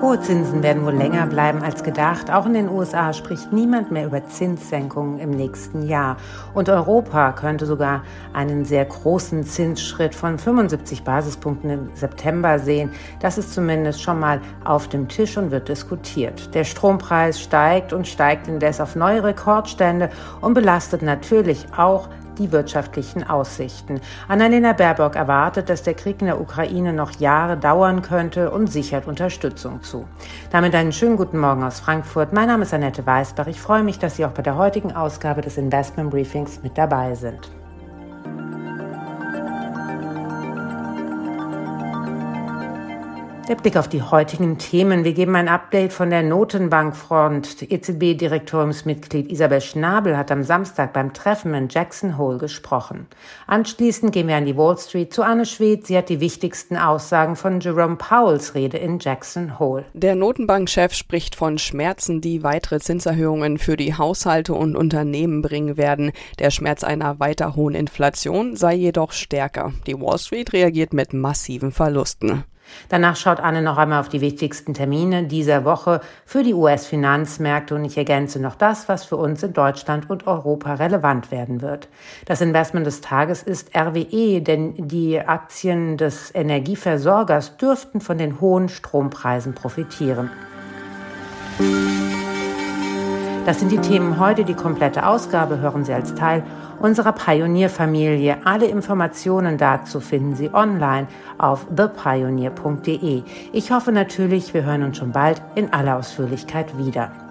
Hohe Zinsen werden wohl länger bleiben als gedacht. Auch in den USA spricht niemand mehr über Zinssenkungen im nächsten Jahr. Und Europa könnte sogar einen sehr großen Zinsschritt von 75 Basispunkten im September sehen. Das ist zumindest schon mal auf dem Tisch und wird diskutiert. Der Strompreis steigt und steigt indes auf neue Rekordstände und belastet natürlich auch die wirtschaftlichen Aussichten. Annalena Baerbock erwartet, dass der Krieg in der Ukraine noch Jahre dauern könnte und sichert Unterstützung zu. Damit einen schönen guten Morgen aus Frankfurt. Mein Name ist Annette Weißbach. Ich freue mich, dass Sie auch bei der heutigen Ausgabe des Investment Briefings mit dabei sind. Der Blick auf die heutigen Themen. Wir geben ein Update von der Notenbankfront. EZB-Direktoriumsmitglied Isabel Schnabel hat am Samstag beim Treffen in Jackson Hole gesprochen. Anschließend gehen wir an die Wall Street zu Anne Schwedt. Sie hat die wichtigsten Aussagen von Jerome Powells Rede in Jackson Hole. Der Notenbankchef spricht von Schmerzen, die weitere Zinserhöhungen für die Haushalte und Unternehmen bringen werden. Der Schmerz einer weiter hohen Inflation sei jedoch stärker. Die Wall Street reagiert mit massiven Verlusten. Danach schaut Anne noch einmal auf die wichtigsten Termine dieser Woche für die US-Finanzmärkte und ich ergänze noch das, was für uns in Deutschland und Europa relevant werden wird. Das Investment des Tages ist RWE, denn die Aktien des Energieversorgers dürften von den hohen Strompreisen profitieren. Das sind die Themen heute. Die komplette Ausgabe hören Sie als Teil unserer Pionierfamilie. Alle Informationen dazu finden Sie online auf thepioneer.de. Ich hoffe natürlich, wir hören uns schon bald in aller Ausführlichkeit wieder.